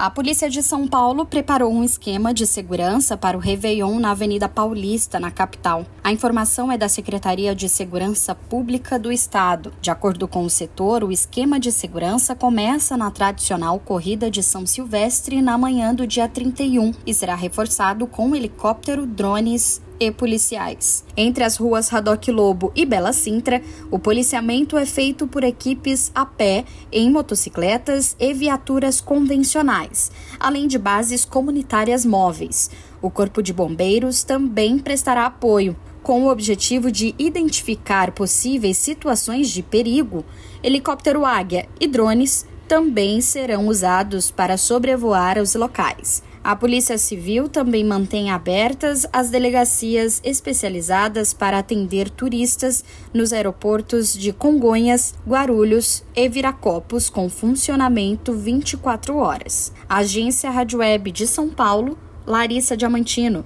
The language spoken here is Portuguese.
A polícia de São Paulo preparou um esquema de segurança para o Réveillon na Avenida Paulista, na capital. A informação é da Secretaria de Segurança Pública do Estado. De acordo com o setor, o esquema de segurança começa na tradicional corrida de São Silvestre na manhã do dia 31 e será reforçado com helicóptero, drones e policiais. Entre as ruas Radoc Lobo e Bela Sintra, o policiamento é feito por equipes a pé, em motocicletas e viaturas convencionais, além de bases comunitárias móveis. O Corpo de Bombeiros também prestará apoio. Com o objetivo de identificar possíveis situações de perigo, helicóptero Águia e drones também serão usados para sobrevoar os locais. A Polícia Civil também mantém abertas as delegacias especializadas para atender turistas nos aeroportos de Congonhas, Guarulhos e Viracopos, com funcionamento 24 horas. Agência Rádio Web de São Paulo, Larissa Diamantino.